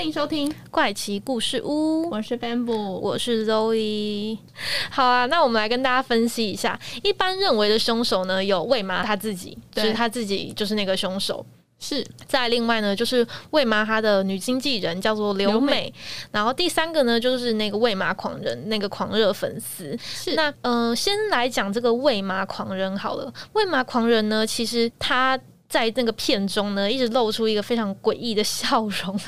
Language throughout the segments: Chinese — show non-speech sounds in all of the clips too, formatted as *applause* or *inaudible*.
欢迎收听怪奇故事屋，我是 Bamboo，我是 Zoe。好啊，那我们来跟大家分析一下，一般认为的凶手呢，有魏妈她自己，就是她自己就是那个凶手。是再另外呢，就是魏妈她的女经纪人叫做刘美，然后第三个呢，就是那个魏妈狂人，那个狂热粉丝。是那嗯，先来讲这个魏妈狂人好了。魏妈狂人呢，其实他在那个片中呢，一直露出一个非常诡异的笑容。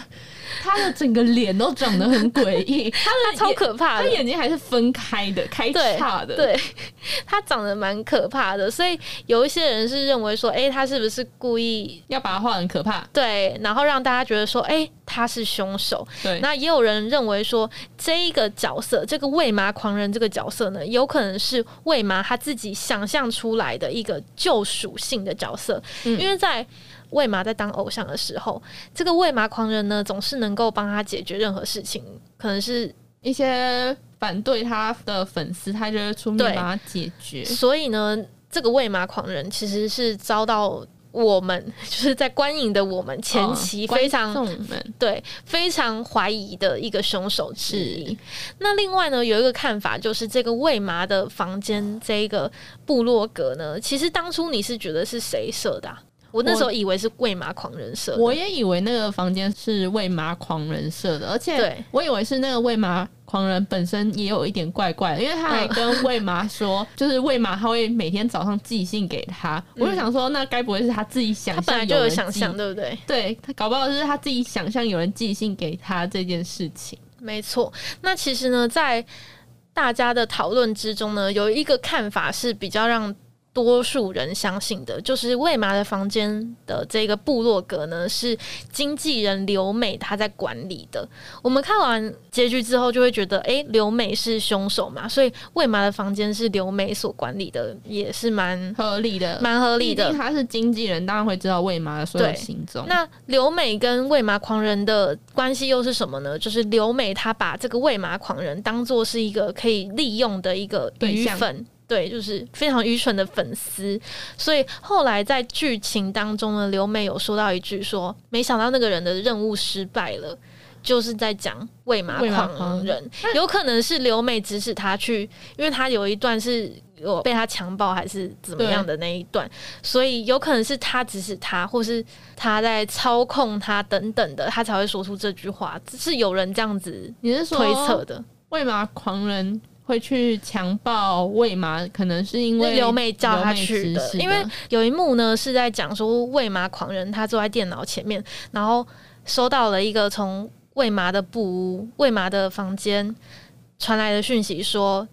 他的整个脸都长得很诡异，*laughs* 他的超可怕的，他眼睛还是分开的，开叉的，对，*laughs* 他长得蛮可怕的，所以有一些人是认为说，哎，他是不是故意要把他画很可怕？对，然后让大家觉得说，哎，他是凶手。对，那也有人认为说，这一个角色，这个喂麻狂人这个角色呢，有可能是喂麻他自己想象出来的一个救赎性的角色，因为在。魏麻在当偶像的时候，这个魏麻狂人呢，总是能够帮他解决任何事情。可能是一些反对他的粉丝，他就会出面帮他解决。所以呢，这个魏麻狂人其实是遭到我们 *laughs* 就是在观影的我们前期非常对非常怀疑的一个凶手之一。那另外呢，有一个看法就是这个魏麻的房间这个部落格呢，其实当初你是觉得是谁设的？我那时候以为是喂马狂人设，我也以为那个房间是喂马狂人设的，而且我以为是那个喂马狂人本身也有一点怪怪的，因为他还跟喂马说，就是喂马他会每天早上寄信给他，我就想说，那该不会是他自己想象就有想象，对不对？对他搞不好是他自己想象有人寄信给他这件事情。没错，那其实呢，在大家的讨论之中呢，有一个看法是比较让。多数人相信的就是魏麻的房间的这个部落格呢，是经纪人刘美她在管理的。我们看完结局之后，就会觉得，哎，刘美是凶手嘛？所以魏麻的房间是刘美所管理的，也是蛮合理的，蛮合理的。他是经纪人，当然会知道魏麻的所有行踪。那刘美跟魏麻狂人的关系又是什么呢？就是刘美她把这个魏麻狂人当做是一个可以利用的一个鱼粉。对，就是非常愚蠢的粉丝，所以后来在剧情当中呢，刘美有说到一句说：“没想到那个人的任务失败了。”就是在讲喂马狂人，有可能是刘美指使他去，因为他有一段是有被他强暴还是怎么样的那一段，所以有可能是他指使他，或是他在操控他等等的，他才会说出这句话。只是有人这样子你是推测的？喂马狂人。会去强暴魏麻，可能是因为刘美叫他去的。因为有一幕呢，是在讲说魏麻狂人他坐在电脑前面，然后收到了一个从魏麻的布屋、魏麻的房间传来的讯息，说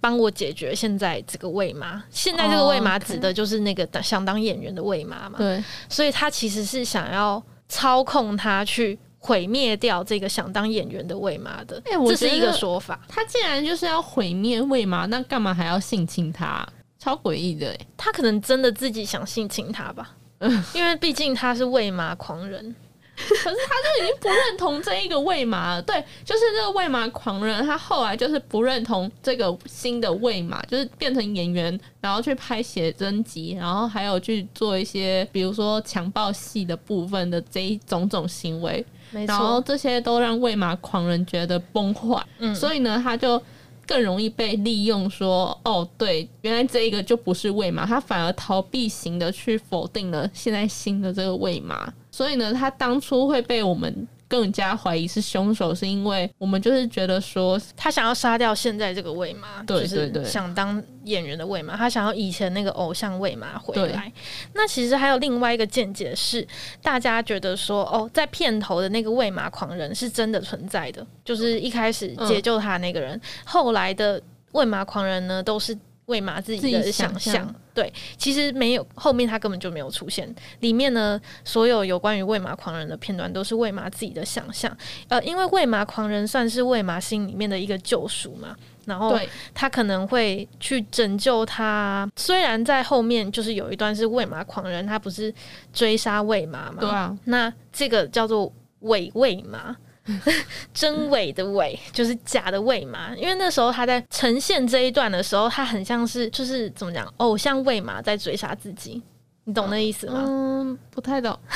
帮我解决现在这个魏麻。现在这个魏麻指的就是那个想当演员的魏麻嘛？对，所以他其实是想要操控他去。毁灭掉这个想当演员的魏妈的，哎这是一个说法。他既然就是要毁灭魏妈，那干嘛还要性侵他？超诡异的！他可能真的自己想性侵他吧？*laughs* 因为毕竟他是魏妈狂人。可是他就已经不认同这一个魏麻了。对，就是这个魏麻狂人，他后来就是不认同这个新的魏麻，就是变成演员，然后去拍写真集，然后还有去做一些，比如说强暴戏的部分的这一种种行为。然后这些都让喂马狂人觉得崩坏，所以呢，他就更容易被利用。说哦，对，原来这一个就不是喂马，他反而逃避型的去否定了现在新的这个喂马。所以呢，他当初会被我们。更加怀疑是凶手，是因为我们就是觉得说他想要杀掉现在这个魏妈，对对对，想当演员的魏妈，他想要以前那个偶像魏妈回来。那其实还有另外一个见解是，大家觉得说哦，在片头的那个魏妈狂人是真的存在的，就是一开始解救他那个人，后来的魏妈狂人呢都是魏玛自己的想象。对，其实没有后面他根本就没有出现。里面呢，所有有关于魏玛狂人的片段都是魏玛自己的想象。呃，因为魏玛狂人算是魏玛心里面的一个救赎嘛，然后，他可能会去拯救他。虽然在后面就是有一段是魏玛狂人，他不是追杀魏玛嘛？对啊，那这个叫做伪魏玛。*laughs* 真伪的伪就是假的伪嘛，因为那时候他在呈现这一段的时候，他很像是就是怎么讲，偶像伪嘛在追杀自己，你懂那意思吗？嗯，不太懂，*laughs*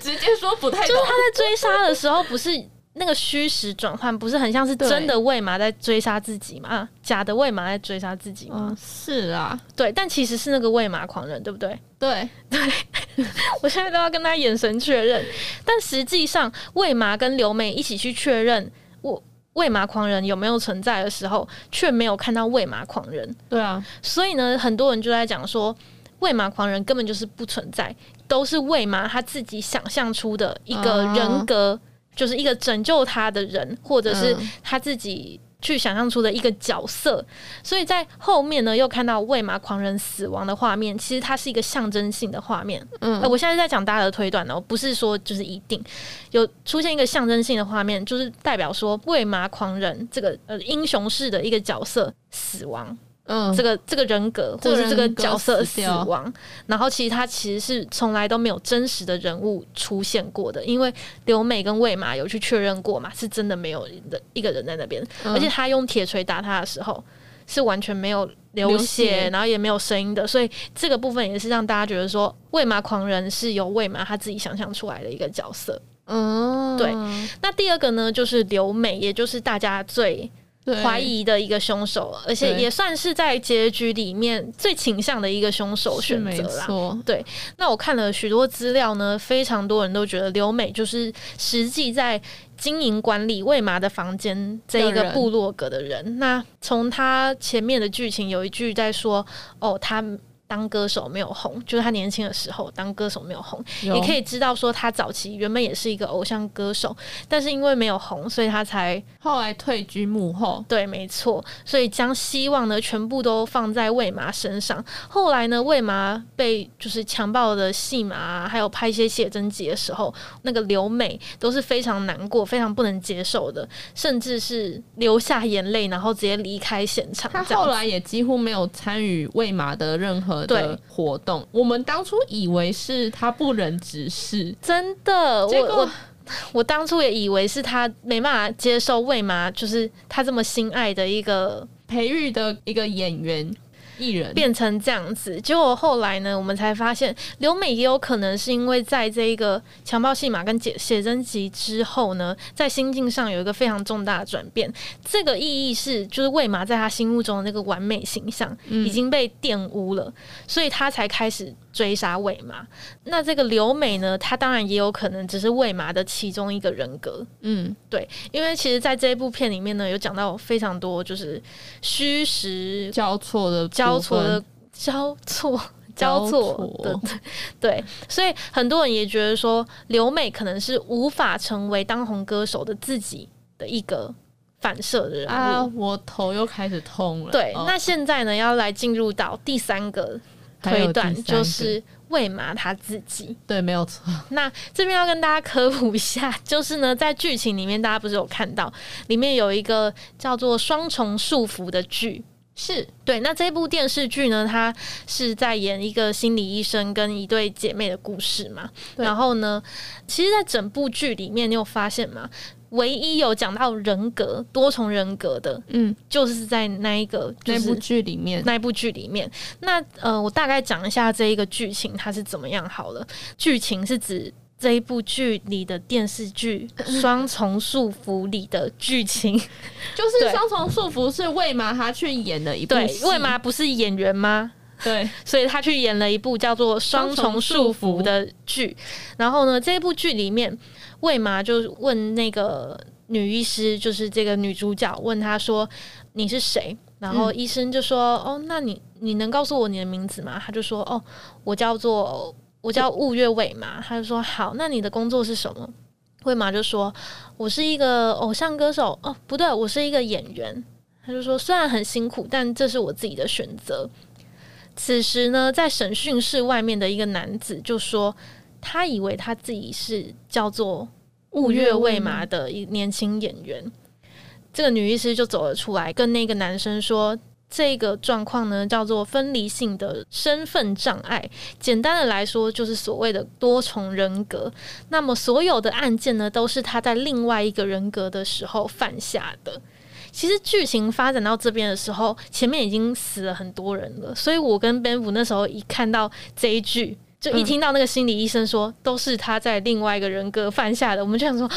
直接说不太懂就是。他在追杀的时候，不是那个虚实转换，不是很像是真的魏玛在追杀自己吗？啊假的魏玛在追杀自己吗？嗯，是啊，对，但其实是那个魏玛狂人，对不对？对。对，*laughs* 我现在都要跟他眼神确认，但实际上魏玛跟刘梅一起去确认我魏玛狂人有没有存在的时候，却没有看到魏玛狂人，对啊，所以呢，很多人就在讲说魏玛狂人根本就是不存在，都是魏玛他自己想象出的一个人格，就是一个拯救他的人，或者是嗯他自己。去想象出的一个角色，所以在后面呢，又看到喂马狂人死亡的画面，其实它是一个象征性的画面。嗯呃，我现在在讲大家的推断哦，不是说就是一定有出现一个象征性的画面，就是代表说喂马狂人这个呃英雄式的一个角色死亡，嗯，这个这个人格或者是这个角色死亡，然后其实他其实是从来都没有真实的人物出现过的，因为刘美跟魏玛有去确认过嘛，是真的没有的一个人在那边，嗯。而且他用铁锤打他的时候是完全没有流流血，然后也没有声音的，所以这个部分也是让大家觉得说魏玛狂人是由魏玛他自己想象出来的一个角色。嗯，对。那第二个呢，就是刘美，也就是大家最对怀疑的一个凶手，而且也算是在结局里面最倾向的一个凶手选择啦。对，那我看了许多资料呢，非常多人都觉得刘美就是实际在经营管理魏麻的房间这一个部落格的人。那从他前面的剧情有一句在说，哦，他。当歌手没有红，就是他年轻的时候当歌手没有红，有也可以知道说他早期原本也是一个偶像歌手，但是因为没有红，所以他才后来退居幕后，对，没错，所以将希望呢全部都放在魏麻身上。后来呢，魏麻被就是强暴的戏码、啊，还有拍一些写真集的时候，那个刘美都是非常难过、非常不能接受的，甚至是流下眼泪，然后直接离开现场。他后来也几乎没有参与魏麻的任何对的活动。我们当初以为是他不忍直视，真的，结果我我我当初也以为是他没办法接受为嘛，就是他这么心爱的一个培育的一个演员艺人，变成这样子。结果后来呢，我们才发现刘美也有可能是因为在这一个强暴戏码跟写写真集之后呢，在心境上有一个非常重大的转变。这个意义是，就是魏麻在他心目中的那个完美形象已经被玷污了，所以他才开始追杀魏麻。那这个刘美呢，她当然也有可能只是魏麻的其中一个人格。嗯，对，因为其实在这一部片里面呢，有讲到非常多就是虚实交错的交错的交错。交交错的，*laughs* 对，所以很多人也觉得说，刘美可能是无法成为当红歌手的自己的一个反射的人物。啊，我头又开始痛了。对，哦那现在呢，要来进入到第三个推断，就是魏麻他自己。对，没有错。那这边要跟大家科普一下，*laughs* 就是呢，在剧情里面，大家不是有看到里面有一个叫做双重束缚的剧。是对，那这部电视剧呢，它是在演一个心理医生跟一对姐妹的故事嘛。然后呢，其实，在整部剧里面，你有发现吗？唯一有讲到人格多重人格的，嗯，就是在那一个、就是、那部剧里面，那一部剧里面。那呃，我大概讲一下这一个剧情它是怎么样好了。剧情是指这一部剧里的电视剧《*laughs* 双重束缚》里的剧情。*laughs* 就是双重束缚是魏玛他去演的一部对，戏魏玛不是演员吗？对 *laughs* 所以他去演了一部叫做《双重束缚》的剧。然后呢，这部剧里面，魏麻就问那个女医师，就是这个女主角，问她说：“你是谁？”然后医生就说：“哦，那你你能告诉我你的名字吗？”她就说：“哦，我叫做我叫雾月未麻。”他就说：“好，那你的工作是什么？”未麻就说：“我是一个偶像歌手。哦，不对，我是一个演员。”他就说：“虽然很辛苦，但这是我自己的选择。”此时呢，在审讯室外面的一个男子就说：“他以为他自己是叫做雾月未麻的一年轻演员。”这个女医师就走了出来，跟那个男生说：“这个状况呢，叫做分离性的身份障碍。简单的来说，就是所谓的多重人格。那么，所有的案件呢，都是他在另外一个人格的时候犯下的。”其实剧情发展到这边的时候，前面已经死了很多人了，所以我跟 Ben 那时候一看到这一句，就一听到那个心理医生说都是他在另外一个人格犯下的，我们就想说。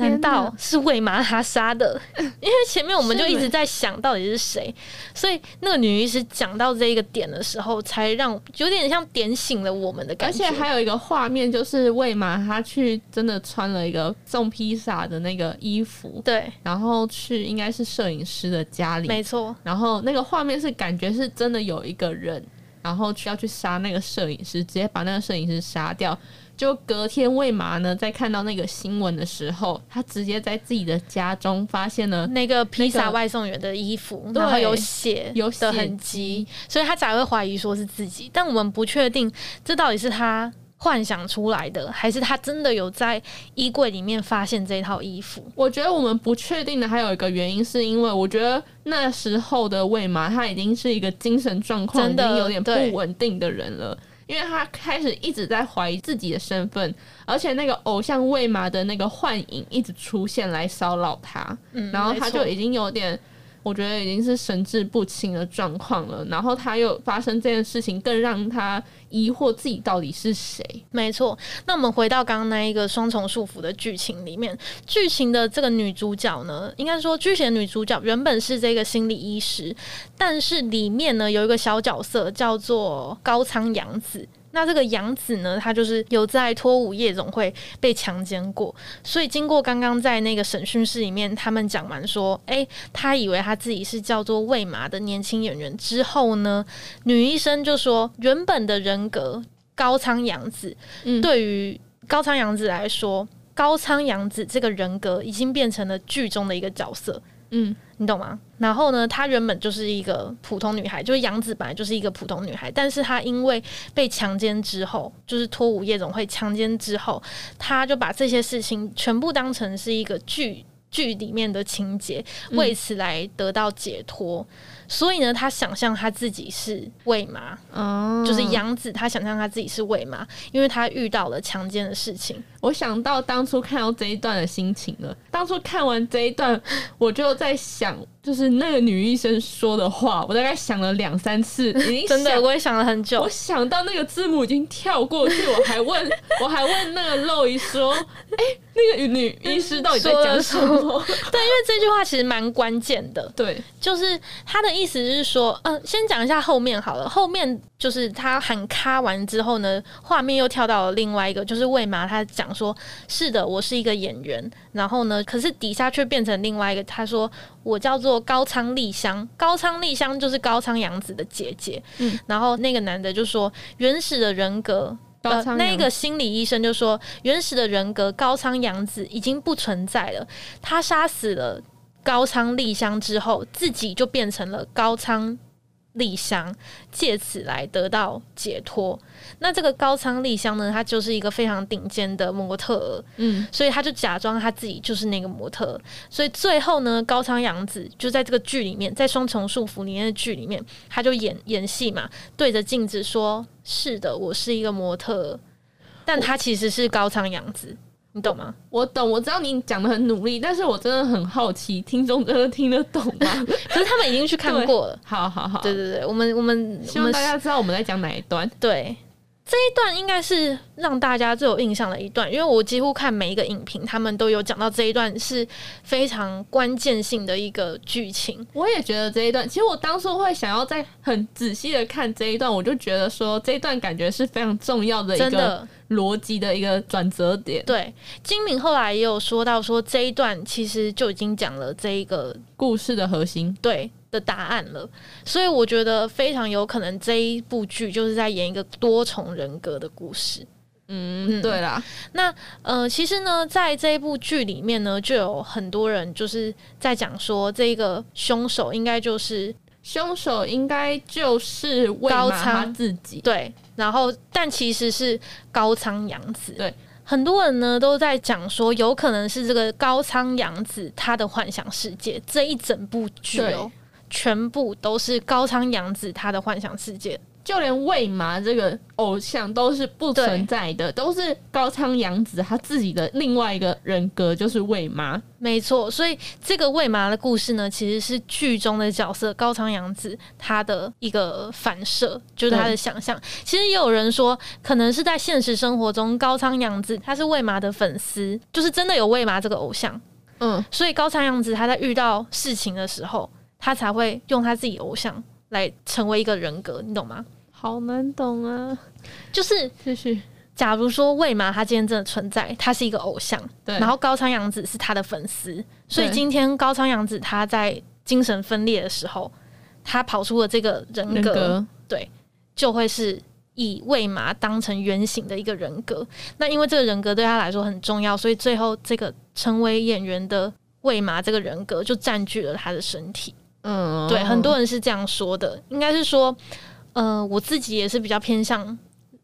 难道是为马他杀的？*laughs* 因为前面我们就一直在想到底是谁，所以那个女医师讲到这一个点的时候，才让有点像点醒了我们的感觉。而且还有一个画面，就是为马他去真的穿了一个送披萨的那个衣服，对，然后去应该是摄影师的家里，没错。然后那个画面是感觉是真的有一个人，然后需要去杀那个摄影师，直接把那个摄影师杀掉。就隔天，魏麻呢在看到那个新闻的时候，他直接在自己的家中发现了那个披萨外送员的衣服，然后有血有的痕迹，所以他才会怀疑说是自己。但我们不确定这到底是他幻想出来的，还是他真的有在衣柜里面发现这套衣服。我觉得我们不确定的还有一个原因，是因为我觉得那时候的魏麻他已经是一个精神状况已经有点不稳定的人了。因为他开始一直在怀疑自己的身份，而且那个偶像未麻的那个幻影一直出现来骚扰他，然后他就已经有点，我觉得已经是神志不清的状况了。然后他又发生这件事情，更让他疑惑自己到底是谁。没错，那我们回到刚刚那一个双重束缚的剧情里面，剧情的这个女主角呢，应该说剧情的女主角原本是这个心理医师。但是里面呢有一个小角色叫做高仓洋子，那这个杨子呢，他就是有在脱舞夜总会被强奸过，所以经过刚刚在那个审讯室里面，他们讲完说，哎，他以为他自己是叫做魏麻的年轻演员之后呢，女医生就说，原本的人格高仓洋子，对于高仓洋子来说，高仓洋子这个人格已经变成了剧中的一个角色。嗯，你懂吗？然后呢，她原本就是一个普通女孩，就是杨子本来就是一个普通女孩，但是她因为被强奸之后，就是脱舞夜总会强奸之后，她就把这些事情全部当成是一个剧剧里面的情节，为此来得到解脱。所以呢，他想象他自己是魏妈，哦，就是杨子，他想象他自己是魏妈，因为他遇到了强奸的事情。我想到当初看到这一段的心情了。当初看完这一段，我就在想，就是那个女医生说的话，我大概想了两三次，已经 *laughs* 真的，我也想了很久。我想到那个字幕已经跳过去，我还问，我还问那个露伊说：“哎，那个女医师到底在讲什么？” *laughs* 对，因为这句话其实蛮关键的。对，就是他的意思是说，嗯，先讲一下后面好了。后面就是他喊咔完之后呢，画面又跳到了另外一个，就是魏麻他讲。说是的，我是一个演员。然后呢，可是底下却变成另外一个。他说我叫做高仓丽香，高仓丽香就是高仓洋子的姐姐。嗯，然后那个男的就说原始的人格，呃，那个心理医生就说原始的人格高仓洋子已经不存在了。他杀死了高仓丽香之后，自己就变成了高仓。丽香借此来得到解脱。那这个高仓丽香呢，她就是一个非常顶尖的模特，嗯，所以他就假装他自己就是那个模特。所以最后呢，高仓洋子就在这个剧里面，在双重束缚里面的剧里面，他就演演戏嘛，对着镜子说：“是的，我是一个模特。”但他其实是高仓洋子。你懂吗？我懂，我知道你讲的很努力，但是我真的很好奇，听众真的听得懂吗？*laughs* 可是他们已经去看过了。好好好，对对对，我们我们希望大家知道我们在讲哪一段。对，这一段应该是让大家最有印象的一段，因为我几乎看每一个影评，他们都有讲到这一段是非常关键性的一个剧情。我也觉得这一段，其实我当初会想要再很仔细的看这一段，我就觉得说这一段感觉是非常重要的一个。逻辑的一个转折点。对，金敏后来也有说到，说这一段其实就已经讲了这一个故事的核心，对的答案了。所以我觉得非常有可能这一部剧就是在演一个多重人格的故事。嗯，对啦，那呃，其实呢，在这一部剧里面呢，就有很多人就是在讲说，这个凶手应该就是凶手应该就是高仓自己，对。然后，但其实是高仓洋子，对。很多人呢都在讲说，有可能是这个高仓洋子他的幻想世界，这一整部剧哦，全部都是高仓洋子她的幻想世界。就连魏麻这个偶像都是不存在的，都是高仓洋子他自己的另外一个人格，就是魏麻。没错，所以这个魏麻的故事呢，其实是剧中的角色高仓洋子他的一个反射，就是他的想象。其实也有人说，可能是在现实生活中，高仓洋子他是魏麻的粉丝，就是真的有魏麻这个偶像。嗯，所以高仓洋子他在遇到事情的时候，他才会用他自己偶像。来成为一个人格，你懂吗？好难懂啊！就是继续，假如说魏麻他今天真的存在，他是一个偶像，对。然后高仓洋子是他的粉丝，所以今天高仓洋子他在精神分裂的时候，他跑出了这个人格，对，就会是以魏麻当成原型的一个人格。那因为这个人格对他来说很重要，所以最后这个成为演员的魏麻这个人格就占据了他的身体。嗯，对，很多人是这样说的，应该是说，呃，我自己也是比较偏向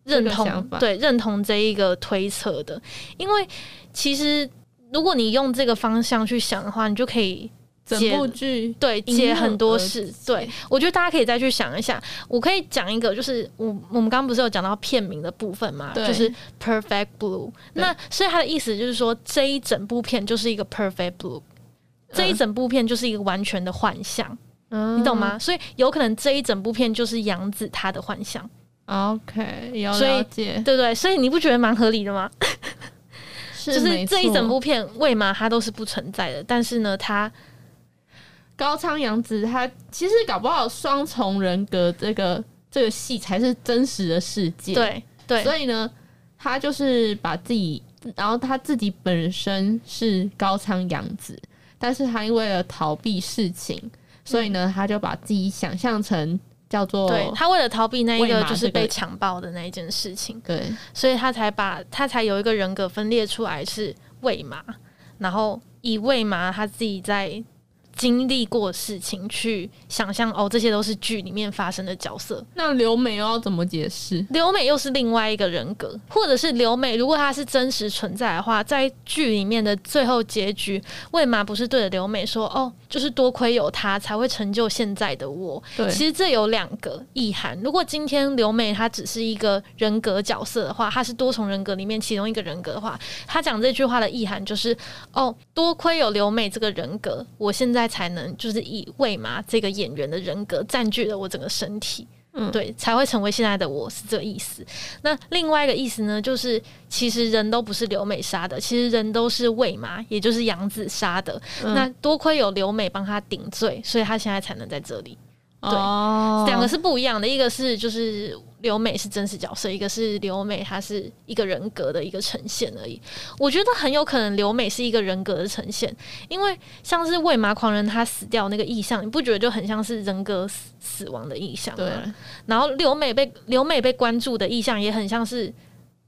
认同，对，认同这一个推测的，因为其实如果你用这个方向去想的话，你就可以整部剧对解很多事。对，我觉得大家可以再去想一下，我可以讲一个，就是我我们刚刚不是有讲到片名的部分嘛，就是 Perfect Blue，那所以它的意思就是说这一整部片就是一个 Perfect Blue。这一整部片就是一个完全的幻象，你懂吗？所以有可能这一整部片就是杨子他的幻象。OK，了解，对不对？所以你不觉得蛮合理的吗？*laughs* 就是这一整部片为嘛它都是不存在的？但是呢，他高仓洋子他其实搞不好双重人格这个这个戏才是真实的世界。对对，所以呢，他就是把自己，然后他自己本身是高仓洋子。但是他因为了逃避事情，所以呢，他就把自己想象成叫做对他为了逃避那一个就是被强暴的那一件事情，对，所以他才把他才有一个人格分裂出来是魏麻，然后以魏麻他自己在。经历过事情去想象哦，这些都是剧里面发生的角色。那刘美又要怎么解释？刘美又是另外一个人格，或者是刘美，如果她是真实存在的话，在剧里面的最后结局，为嘛不是对着刘美说哦，就是多亏有她才会成就现在的我？对，其实这有两个意涵。如果今天刘美她只是一个人格角色的话，她是多重人格里面其中一个人格的话，她讲这句话的意涵就是哦，多亏有刘美这个人格，我现在。才能就是以魏麻这个演员的人格占据了我整个身体，嗯，对，才会成为现在的我是这个意思。那另外一个意思呢，就是其实人都不是刘美杀的，其实人都是魏麻，也就是杨子杀的。那多亏有刘美帮他顶罪，所以他现在才能在这里。对，两个是不一样的，一个是就是刘美是真实角色，一个是刘美她是一个人格的一个呈现而已。我觉得很有可能刘美是一个人格的呈现，因为像是喂马狂人他死掉那个意象，你不觉得就很像是人格死死亡的意象吗？对。然后刘美被刘美被关注的意象也很像是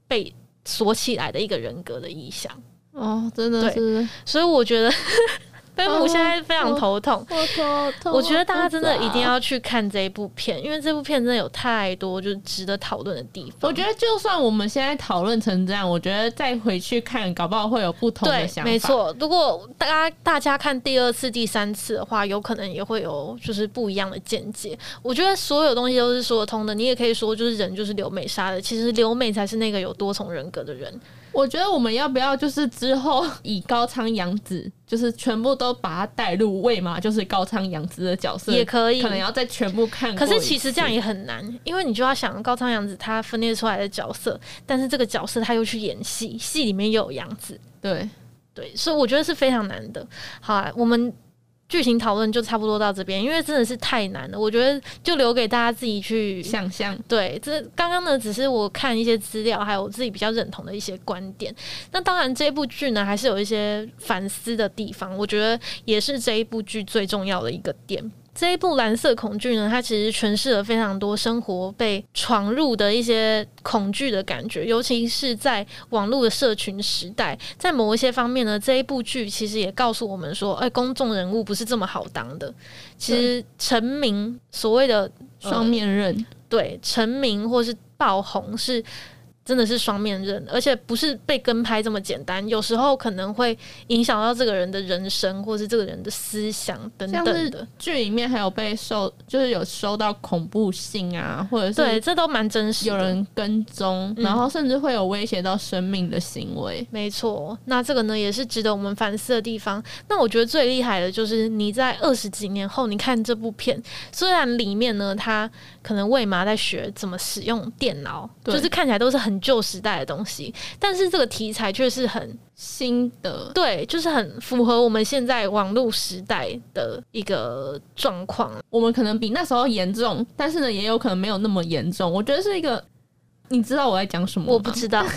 被锁起来的一个人格的意象。哦，真的是。所以我觉得。*laughs* 飞木现在非常头痛，我头痛。我觉得大家真的一定要去看这一部片，因为这部片真的有太多就是值得讨论的地方。我觉得就算我们现在讨论成这样，我觉得再回去看，搞不好会有不同的想法。没错，如果大家大家看第二次、第三次的话，有可能也会有就是不一样的见解。我觉得所有东西都是说得通的。你也可以说，就是人就是刘美杀的，其实刘美才是那个有多重人格的人。我觉得我们要不要就是之后以高仓洋子，就是全部都把他带入魏嘛，就是高仓洋子的角色也可以，可能要再全部看。可是其实这样也很难，因为你就要想高仓洋子他分裂出来的角色，但是这个角色他又去演戏，戏里面又有洋子，对对，所以我觉得是非常难的。好，我们。剧情讨论就差不多到这边，因为真的是太难了，我觉得就留给大家自己去想象。对，这刚刚呢只是我看一些资料，还有我自己比较认同的一些观点。那当然，这部剧呢还是有一些反思的地方，我觉得也是这一部剧最重要的一个点。这一部《蓝色恐惧》呢，它其实诠释了非常多生活被闯入的一些恐惧的感觉，尤其是在网络的社群时代，在某一些方面呢，这一部剧其实也告诉我们说，哎，公众人物不是这么好当的。其实成名，所谓的双面刃，对，成名或是爆红是。真的是双面刃，而且不是被跟拍这么简单，有时候可能会影响到这个人的人生，或是这个人的思想等等的。剧里面还有被受，就是有收到恐怖信啊，或者是对，这都蛮真实。有人跟踪，然后甚至会有威胁到生命的行为。没错，那这个呢也是值得我们反思的地方。那我觉得最厉害的就是你在二十几年后，你看这部片，虽然里面呢，他可能为嘛在学怎么使用电脑，就是看起来都是很。旧时代的东西，但是这个题材却是很新的，对，就是很符合我们现在网络时代的一个状况。我们可能比那时候严重，但是呢，也有可能没有那么严重。我觉得是一个，你知道我在讲什么？我不知道。*laughs*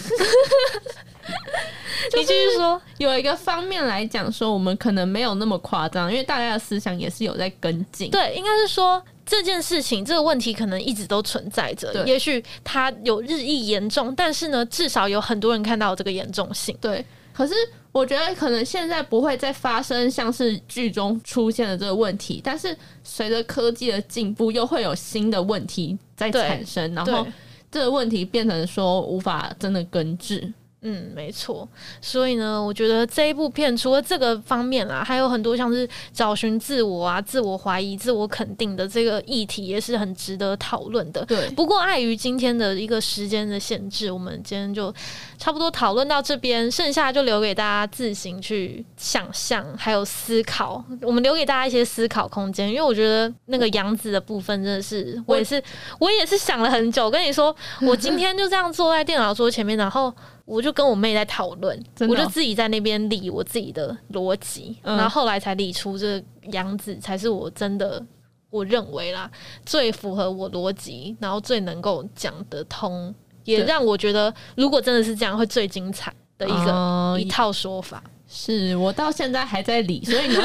你继续说，有一个方面来讲，说我们可能没有那么夸张，因为大家的思想也是有在跟进。对，应该是说。这件事情，这个问题可能一直都存在着，也许它有日益严重，但是呢，至少有很多人看到这个严重性。对，可是我觉得可能现在不会再发生像是剧中出现的这个问题，但是随着科技的进步，又会有新的问题在产生，然后这个问题变成说无法真的根治。嗯，没错。所以呢，我觉得这一部片除了这个方面啦，还有很多像是找寻自我啊、自我怀疑、自我肯定的这个议题，也是很值得讨论的。对。不过碍于今天的一个时间的限制，我们今天就差不多讨论到这边，剩下就留给大家自行去想象，还有思考。我们留给大家一些思考空间，因为我觉得那个杨子的部分真的是，我也是，我也是想了很久。跟你说，我今天就这样坐在电脑桌前面，然后。我就跟我妹在讨论，我就自己在那边理我自己的逻辑，然后后来才理出这杨子才是我真的我认为啦最符合我逻辑，然后最能够讲得通，也让我觉得如果真的是这样会最精彩的一个一套说法。是我到现在还在理，所以呢，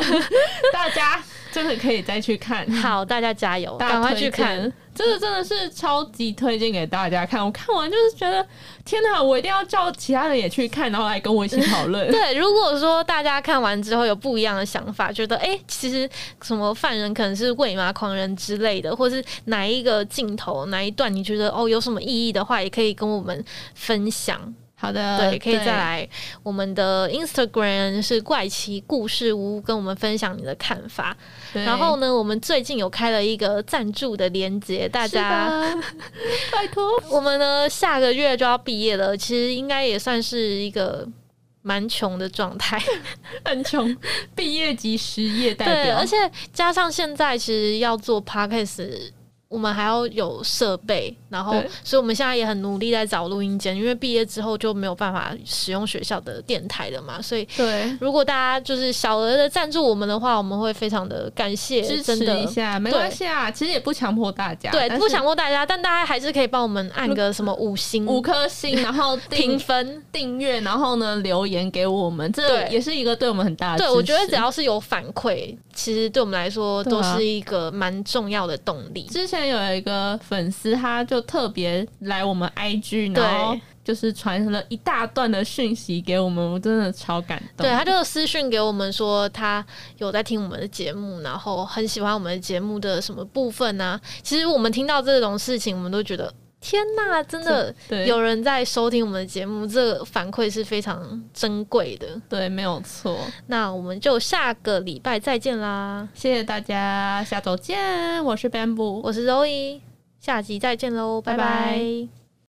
大家真的可以再去看。好，大家加油，赶快去看。这个真的是超级推荐给大家看。我看完就是觉得，天哪！我一定要叫其他人也去看，然后来跟我一起讨论。*laughs* 对，如果说大家看完之后有不一样的想法，觉得哎，其实什么犯人可能是喂马狂人之类的，或是哪一个镜头哪一段你觉得哦有什么意义的话，也可以跟我们分享。好的，对，可以再来我们的 Instagram 是怪奇故事屋，跟我们分享你的看法。然后呢，我们最近有开了一个赞助的连接，大家 *laughs* 拜托。我们呢下个月就要毕业了，其实应该也算是一个蛮穷的状态，*laughs* 很穷，毕业即失业代表。而且加上现在其实要做 Podcast。我们还要有设备，然后，所以我们现在也很努力在找录音间，因为毕业之后就没有办法使用学校的电台了嘛，所以，对，如果大家就是小额的赞助我们的话，我们会非常的感谢，支持一下，没关系啊，其实也不强迫大家，对，不强迫大家，但大家还是可以帮我们按个什么五星、五颗星，然后评分、订阅，然后呢留言给我们，这也是一个对我们很大的，对我觉得只要是有反馈，其实对我们来说都是一个蛮重要的动力。之前。有一个粉丝，他就特别来我们 IG，然后就是传了一大段的讯息给我们，我真的超感动。对他就私讯给我们说，他有在听我们的节目，然后很喜欢我们的节目的什么部分呢？其实我们听到这种事情，我们都觉得天呐，真的有人在收听我们的节目，这个反馈是非常珍贵的。对，没有错。那我们就下个礼拜再见啦！谢谢大家，下周见。我是 Bamboo，我是 Zoe，下集再见喽，拜拜。